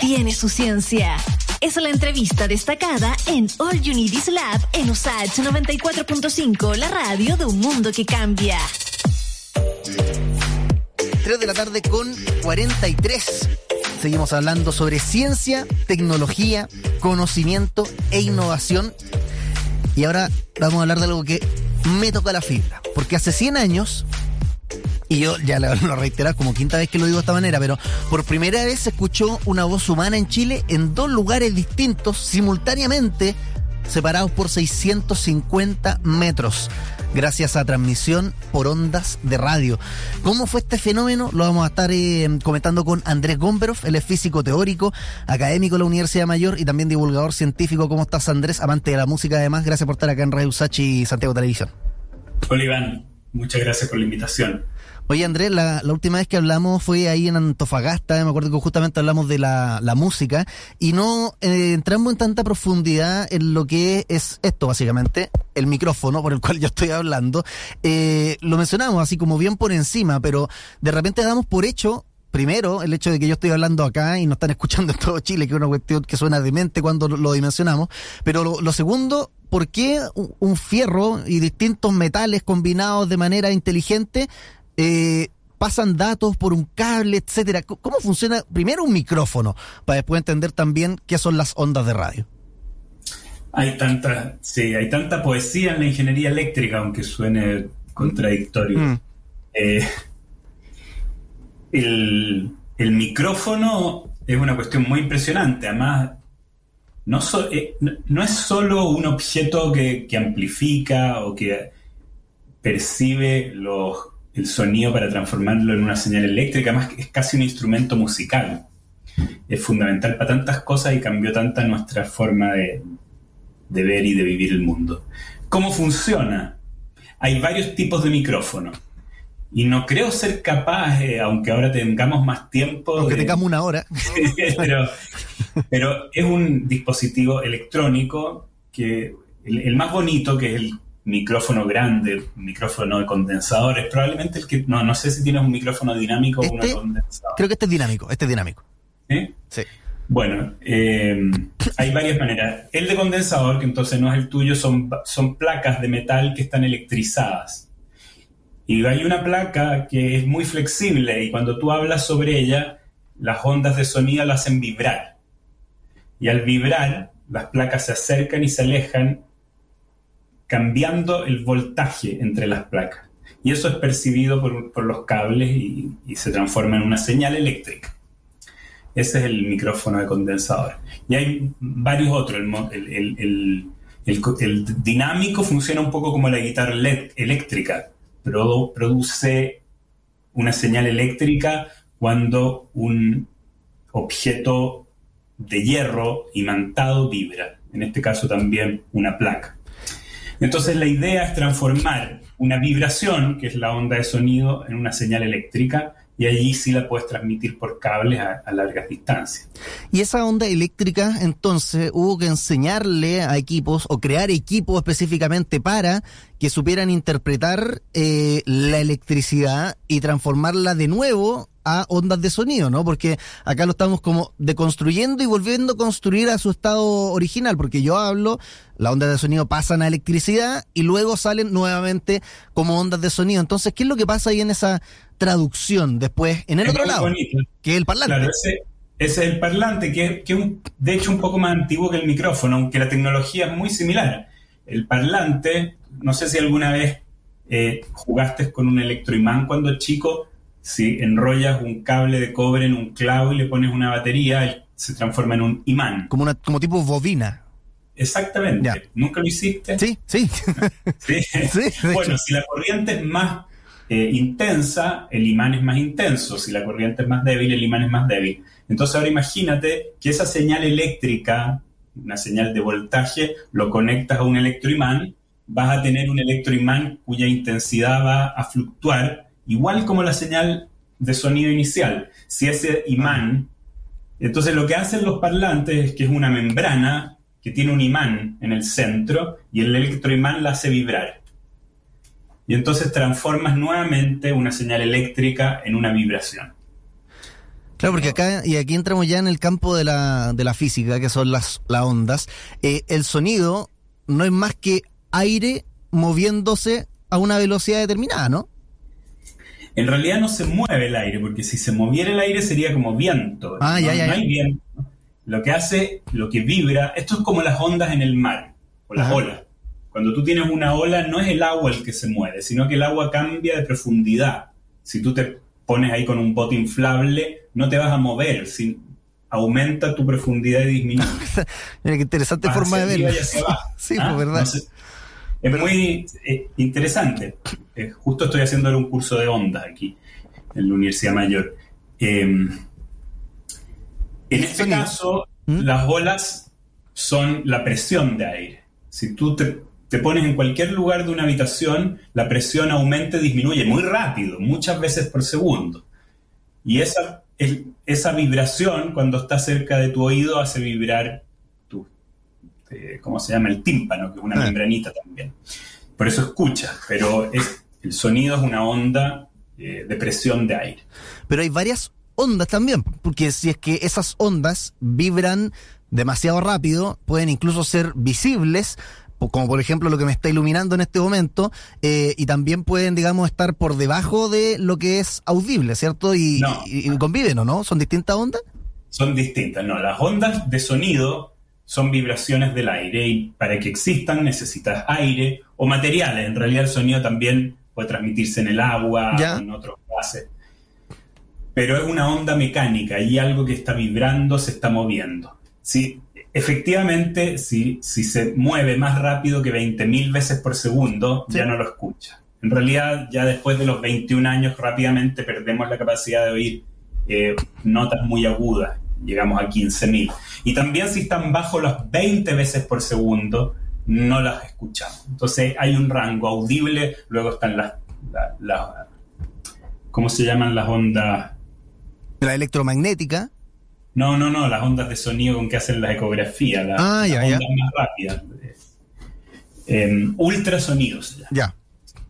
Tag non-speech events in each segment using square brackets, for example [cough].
tiene su ciencia. Es la entrevista destacada en All You Lab en USAH 94.5, la radio de un mundo que cambia. 3 de la tarde con 43. Seguimos hablando sobre ciencia, tecnología, conocimiento e innovación. Y ahora vamos a hablar de algo que me toca la fibra. Porque hace 100 años, y yo ya lo, lo como quinta vez que lo digo de esta manera, pero por primera vez se escuchó una voz humana en Chile en dos lugares distintos, simultáneamente, separados por 650 metros gracias a transmisión por ondas de radio. ¿Cómo fue este fenómeno? Lo vamos a estar eh, comentando con Andrés Gomberov, él es físico teórico, académico de la Universidad Mayor y también divulgador científico. ¿Cómo estás, Andrés? Amante de la música, además. Gracias por estar acá en Radio Sachi y Santiago Televisión. Hola, Iván. Muchas gracias por la invitación. Oye, Andrés, la, la, última vez que hablamos fue ahí en Antofagasta, me acuerdo que justamente hablamos de la, la música y no eh, entramos en tanta profundidad en lo que es esto, básicamente, el micrófono por el cual yo estoy hablando. Eh, lo mencionamos así como bien por encima, pero de repente damos por hecho primero, el hecho de que yo estoy hablando acá y no están escuchando en todo Chile, que es una cuestión que suena demente cuando lo, dimensionamos. Pero lo, lo, segundo, ¿por qué un fierro y distintos metales combinados de manera inteligente eh, pasan datos por un cable, etcétera. ¿Cómo funciona primero un micrófono para después entender también qué son las ondas de radio? Hay tanta, sí, hay tanta poesía en la ingeniería eléctrica, aunque suene contradictorio. Mm. Eh, el, micrófono es una cuestión muy impresionante. Además, no, eh, es solo un objeto que, amplifica o que percibe el sonido para transformarlo en una señal eléctrica, más es casi un instrumento musical. Es fundamental para tantas cosas y cambió tanta nuestra forma de, ver y de vivir el mundo. ¿Cómo funciona? Hay varios tipos de micrófono. Y no creo ser capaz, eh, aunque ahora tengamos más tiempo. Aunque tengamos una hora. [laughs] pero, pero, es un dispositivo electrónico que el, más bonito, que es el micrófono grande, micrófono de condensadores, probablemente el que, no, no sé si tienes un micrófono dinámico o uno este, condensador. Creo que este es dinámico, este es dinámico. ¿Sí? Sí. Bueno, eh, hay varias maneras. El de condensador, que entonces no es el tuyo, son, son placas de metal que están electrizadas. Y hay una placa que es muy flexible y cuando tú hablas sobre ella, las ondas de sonido la hacen vibrar. Y al vibrar, las placas se acercan y se alejan cambiando el voltaje entre las placas. Y eso es percibido por, los cables y, se transforma en una señal eléctrica. Ese es el micrófono de condensador. Y hay varios otros. El, dinámico funciona un poco como la guitarra eléctrica. Produce una señal eléctrica cuando un objeto de hierro imantado vibra. En este caso también una placa. Entonces la idea es transformar una vibración, que es la onda de sonido, en una señal eléctrica y allí sí la puedes transmitir por cables a, largas distancias. Y esa onda eléctrica, entonces, hubo que enseñarle a equipos o crear equipos específicamente para que supieran interpretar eh, la electricidad y transformarla de nuevo a ondas de sonido, ¿no? Porque acá lo estamos como deconstruyendo y volviendo a construir a su estado original, porque yo hablo, las ondas de sonido pasan a electricidad y luego salen nuevamente como ondas de sonido. Entonces, ¿qué es lo que pasa ahí en esa traducción después en el otro lado? Que es el parlante. Claro, ese, es el parlante, que, es de hecho un poco más antiguo que el micrófono, aunque la tecnología es muy similar. El parlante, no sé si alguna vez eh, jugaste con un electroimán cuando chico, si enrollas un cable de cobre en un clavo y le pones una batería, se transforma en un imán. Como, una, como tipo bobina. Exactamente. ¿Nunca lo hiciste? Sí, sí. [laughs] [laughs] bueno, si la corriente es más eh, intensa, el imán es más intenso. Si la corriente es más débil, el imán es más débil. Entonces ahora imagínate que esa señal eléctrica, una señal de voltaje, lo conectas a un electroimán, vas a tener un electroimán cuya intensidad va a fluctuar igual como la señal de sonido inicial. Si ese imán, entonces lo que hacen los parlantes es que es una membrana que tiene un imán en el centro y el electroimán la hace vibrar. Y entonces transformas nuevamente una señal eléctrica en una vibración. Claro, porque acá, y aquí entramos ya en el campo de la, de la física, que son las, las ondas. Eh, el sonido no es más que aire moviéndose a una velocidad determinada, ¿no? En realidad no se mueve el aire, porque si se moviera el aire sería como viento. Ah, no, ya, ya, no hay viento. Lo que hace, lo que vibra, esto es como las ondas en el mar, o las Ajá. olas. Cuando tú tienes una ola, no es el agua el que se mueve, sino que el agua cambia de profundidad. Si tú te pones ahí con un bote inflable, no te vas a mover, si aumenta tu profundidad y disminuye. [laughs] Mira qué interesante Vas forma de verlo. [laughs] Sí, Ah, pues verdad. entonces, es muy eh, interesante. Eh, justo estoy haciendo un curso de ondas aquí en la Universidad Mayor. Eh, en este Sonido. caso, ¿Mm? las olas son la presión de aire. Si tú te, te pones en cualquier lugar de una habitación, la presión aumenta y disminuye muy rápido, muchas veces por segundo. Y esa, el- esa vibración, cuando está cerca de tu oído, hace vibrar tu, eh, ¿cómo se llama? El tímpano, que es una Ah. membranita también. Por eso escuchas, pero es, el sonido es una onda eh, de presión de aire. Pero hay varias ondas también, porque si es que esas ondas vibran demasiado rápido, pueden incluso ser visibles, como por ejemplo lo que me está iluminando en este momento, eh, y también pueden, digamos, estar por debajo de lo que es audible, ¿cierto? Y, No. y- y conviven, ¿o no? ¿Son distintas ondas? Son distintas, ¿no? Las ondas de sonido son vibraciones del aire y para que existan necesitas aire o materiales. En realidad el sonido también puede transmitirse en el agua, Ya. en otros gases. Pero es una onda mecánica y algo que está vibrando se está moviendo. Si, efectivamente, si, si se mueve más rápido que 20.000 veces por segundo, Sí. ya no lo escucha. En realidad, ya después de los 21 años, rápidamente perdemos la capacidad de oír eh, notas muy agudas. Llegamos a 15.000. Y también si están bajo las 20 veces por segundo, no las escuchamos. Entonces hay un rango audible, luego están las, la- la- ¿cómo se llaman las ondas? La electromagnética. No, no, no, las ondas de sonido con que hacen las ecografías, las, Ah, ya, las ya. ondas más rápidas. Eh, ultrasonidos. llama. Ya.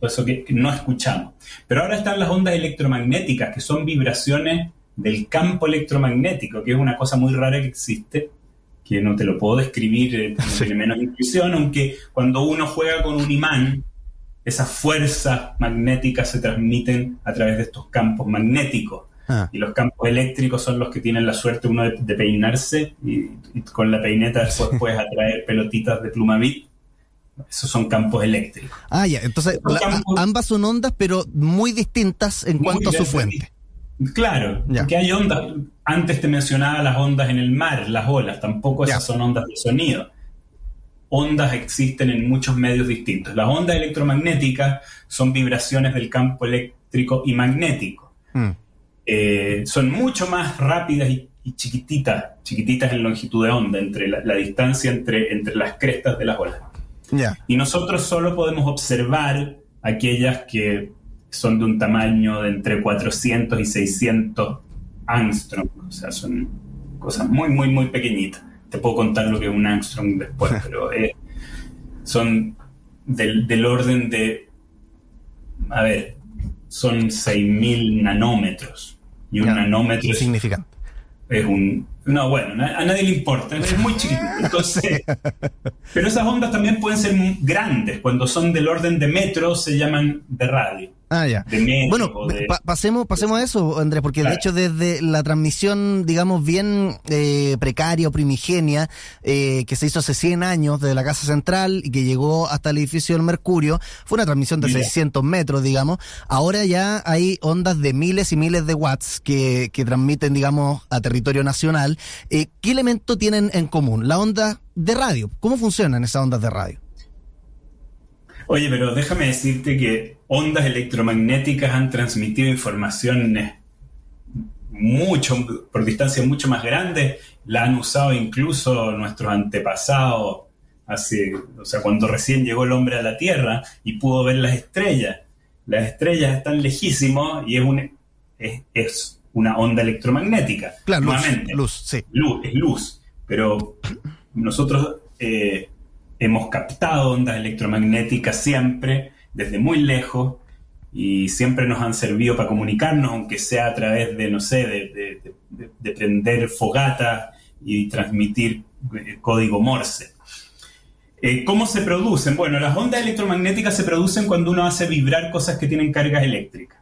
Por eso que, no escuchamos. Pero ahora están las ondas electromagnéticas, que son vibraciones del campo electromagnético, que es una cosa muy rara que existe, que no te lo puedo describir, eh, Sí. tiene menos intuición, aunque cuando uno juega con un imán, esas fuerzas magnéticas se transmiten a través de estos campos magnéticos. Ah. Y los campos eléctricos son los que tienen la suerte uno de, de peinarse y, y con la peineta después [laughs] puedes atraer pelotitas de plumavit. Esos son campos eléctricos. Ah, ya. Entonces, Los la- campos- ambas son ondas, pero muy distintas en Muy cuanto a su fuente. Claro, Ya. porque hay ondas. Antes te mencionaba las ondas en el mar, las olas, tampoco esas Ya. son ondas de sonido. Ondas existen en muchos medios distintos. Las ondas electromagnéticas son vibraciones del campo eléctrico y magnético. Mm. Eh, son mucho más rápidas y, y chiquititas, chiquititas en longitud de onda, entre la, la distancia entre, entre las crestas de las olas. Y nosotros solo podemos observar aquellas que son de un tamaño de entre 400 y 600 angstrom. O sea, son cosas muy, muy, muy pequeñitas. Te puedo contar lo que es un angstrom después, [laughs] pero eh, son del, del orden de, a ver, son 6.000 nanómetros. Y un Ya. nanómetro es Insignificante. es un... No, bueno, a nadie le importa, es muy chiquito. [laughs] Entonces, pero esas ondas también pueden ser grandes. Cuando son del orden de metros se llaman de radio. Ah, ya. De Bueno, o de- pa- pasemos, pasemos a eso, Andrés, porque de hecho desde la transmisión, digamos, bien eh, precaria o primigenia, eh, que se hizo hace 100 años desde la Casa Central y que llegó hasta el edificio del Mercurio, fue una transmisión de Mira. 600 metros, digamos. Ahora ya hay ondas de miles y miles de watts que, que transmiten, digamos, a territorio nacional. Eh, ¿Qué elemento tienen en común? La onda de radio. ¿Cómo funcionan esas ondas de radio? Oye, pero déjame decirte que ondas electromagnéticas han transmitido informaciones mucho, por distancias mucho más grandes. La han usado incluso nuestros antepasados, hace, o sea, cuando recién llegó el hombre a la Tierra y pudo ver las estrellas. Las estrellas están lejísimos y es, un, es, es una onda electromagnética. Claro, luz, sí. luz, es luz, pero nosotros eh, hemos captado ondas electromagnéticas siempre, desde muy lejos, y siempre nos han servido para comunicarnos, aunque sea a través de, no sé, de, prender fogata y transmitir eh, código Morse. Eh, ¿Cómo se producen? Bueno, las ondas electromagnéticas se producen cuando uno hace vibrar cosas que tienen cargas eléctricas.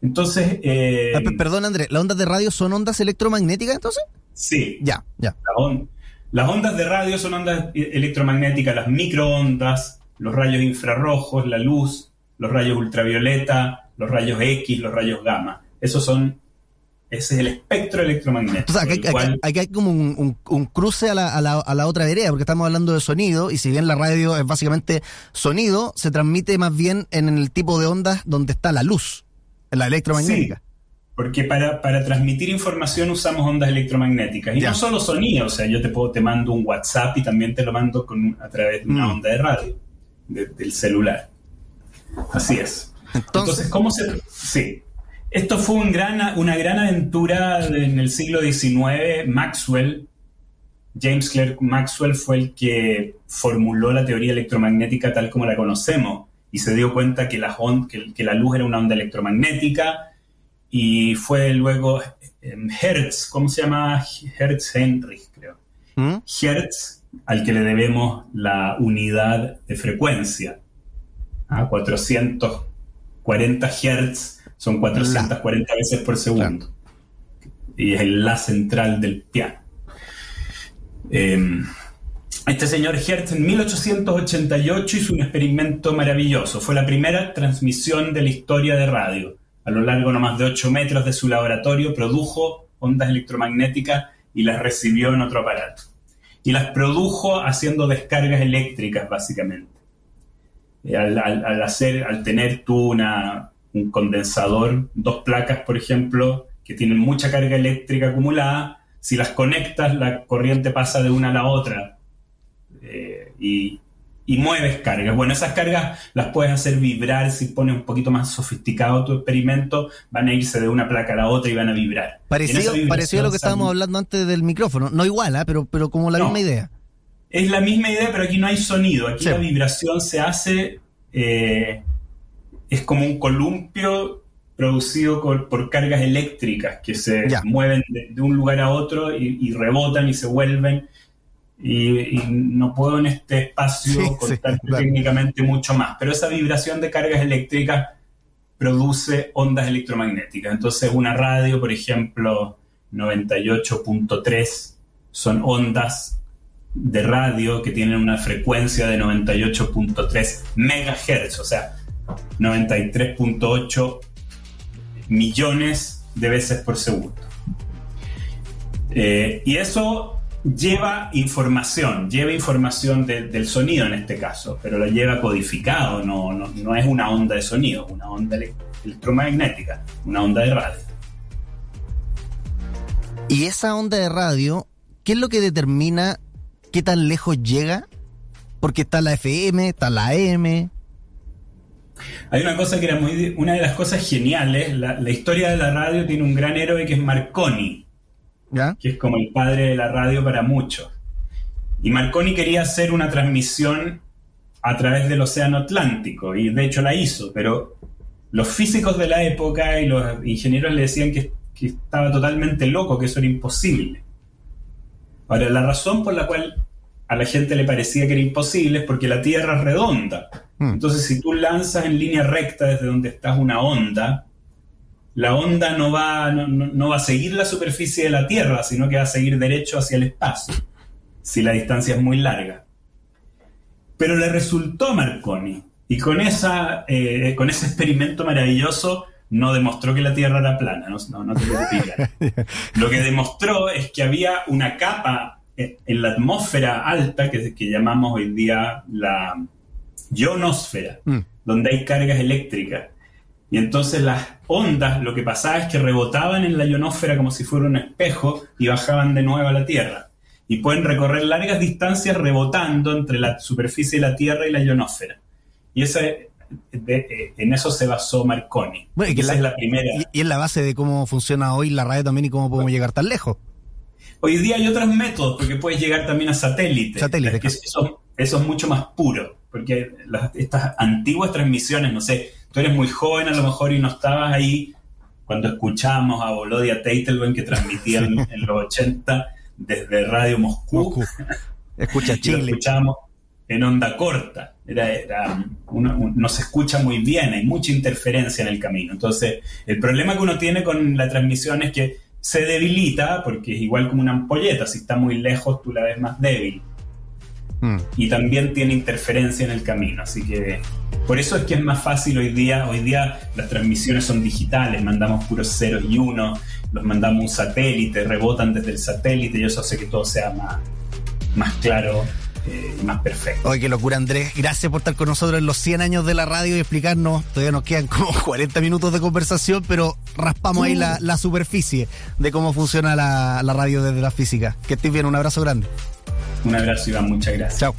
Entonces... Eh, ah, perdón, André, ¿las ondas de radio son ondas electromagnéticas entonces? Sí. Ya, ya. Las ondas de radio son ondas electromagnéticas, las microondas, los rayos infrarrojos, la luz, los rayos ultravioleta, los rayos X, los rayos gamma. Esos son ese es el espectro electromagnético. O sea, aquí, hay como un, cruce a la, a, la, a la, otra vereda, porque estamos hablando de sonido, y si bien la radio es básicamente sonido, se transmite más bien en el tipo de ondas donde está la luz, en la electromagnética. Sí, porque para, para transmitir información usamos ondas electromagnéticas. Y no solo sonido, o sea, yo te, puedo, te mando un WhatsApp y también te lo mando con, a través de una mm. onda de radio, del celular. Así es. Entonces, ¿cómo se...? Sí. Esto fue un gran, una gran aventura en el siglo XIX. Maxwell, James Clerk Maxwell, fue el que formuló la teoría electromagnética tal como la conocemos y se dio cuenta que la, que, la luz era una onda electromagnética y fue luego Hertz, ¿cómo se llama? Hertz Henry, creo. ¿Mm? Hertz, al que le debemos la unidad de frecuencia a 440 Hz son 440 veces por segundo. Y es el La central del piano. Em, este señor Hertz en 1888 hizo un experimento maravilloso. Fue la primera transmisión de la historia de radio. A lo largo no más de 8 metros de su laboratorio produjo ondas electromagnéticas y las recibió en otro aparato. Y las produjo haciendo descargas eléctricas, básicamente. Eh, al, hacer, al tener tú una, un condensador, dos placas, por ejemplo, que tienen mucha carga eléctrica acumulada, si las conectas, la corriente pasa de una a la otra eh, y, mueves cargas. Bueno, esas cargas las puedes hacer vibrar si pones un poquito más sofisticado tu experimento, van a irse de una placa a la otra y van a vibrar. Parecido, a lo que estábamos hablando antes del micrófono, no igual, ¿eh? pero, pero como la misma idea. Es la misma idea, pero aquí no hay sonido. Aquí la vibración se hace. Eh, es como un columpio producido por, cargas eléctricas que se mueven de, un lugar a otro y, rebotan y se vuelven. Y, no puedo en este espacio contar técnicamente mucho más, pero esa vibración de cargas eléctricas produce ondas electromagnéticas. Entonces una radio, por ejemplo, 98.3 son ondas de radio que tienen una frecuencia de 98.3 megahertz, o sea, 93.8 millones de veces por segundo. Eh, y eso lleva información, lleva información del sonido en este caso, pero lo lleva codificado, no, no, es una onda de sonido, una onda electromagnética, una onda de radio. Y esa onda de radio, ¿qué es lo que determina qué tan lejos llega, porque está la FM, está la AM. Hay una cosa que era muy. Una de las cosas geniales, la, historia de la radio tiene un gran héroe que es Marconi, ¿Ya? que es como el padre de la radio para muchos. Y Marconi quería hacer una transmisión a través del Océano Atlántico, y de hecho la hizo, pero los físicos de la época y los ingenieros le decían que, que estaba totalmente loco, que eso era imposible. Ahora, la razón por la cual a la gente le parecía que era imposible es porque la Tierra es redonda. Hmm. Entonces, si tú lanzas en línea recta desde donde estás una onda, la onda no va, no, va a seguir la superficie de la Tierra, sino que va a seguir derecho hacia el espacio, si la distancia es muy larga. Pero le resultó Marconi, y con, esa, eh, con ese experimento maravilloso no demostró que la Tierra era plana, no, no, te [laughs] Lo que demostró es que había una capa en la atmósfera alta, que, que llamamos hoy día la ionosfera, mm. donde hay cargas eléctricas. Y entonces las ondas, lo que pasaba es que rebotaban en la ionosfera como si fuera un espejo y bajaban de nuevo a la Tierra. Y pueden recorrer largas distancias rebotando entre la superficie de la Tierra y la ionosfera. Y esa eh, en eso se basó Marconi. y Esa es la primera. Y, es la base de cómo funciona hoy la radio también y cómo podemos llegar tan lejos. Hoy día hay otros métodos, porque puedes llegar también a satélites. Satélites. eso, es mucho más puro, porque estas antiguas transmisiones, no sé, tú eres muy joven a lo mejor y no estabas ahí cuando escuchamos a Volodia Teitelbaum que transmitían en los 80 desde Radio Moscú. Escucha Chile. lo escuchamos en onda corta. Era, no se escucha muy bien, hay mucha interferencia en el camino. Entonces, el problema que uno tiene con la transmisión es que se debilita, porque es igual como una ampolleta, si está muy lejos tú la ves más débil. Mm. Y también tiene interferencia en el camino, así que por eso es que es más fácil hoy día. Hoy día las transmisiones son digitales, mandamos puros ceros y unos, los mandamos un satélite, rebotan desde el satélite y eso hace que todo sea más, más claro eh, y más perfecto. Oye, qué locura, Andrés. Gracias por estar con nosotros en los 100 años de la radio y explicarnos. Todavía nos quedan como [laughs] 40 minutos de conversación, pero raspamos ahí la, superficie de cómo funciona la, la radio desde la física. Que estés bien, un abrazo grande. Un abrazo, Iván, muchas gracias. Chao.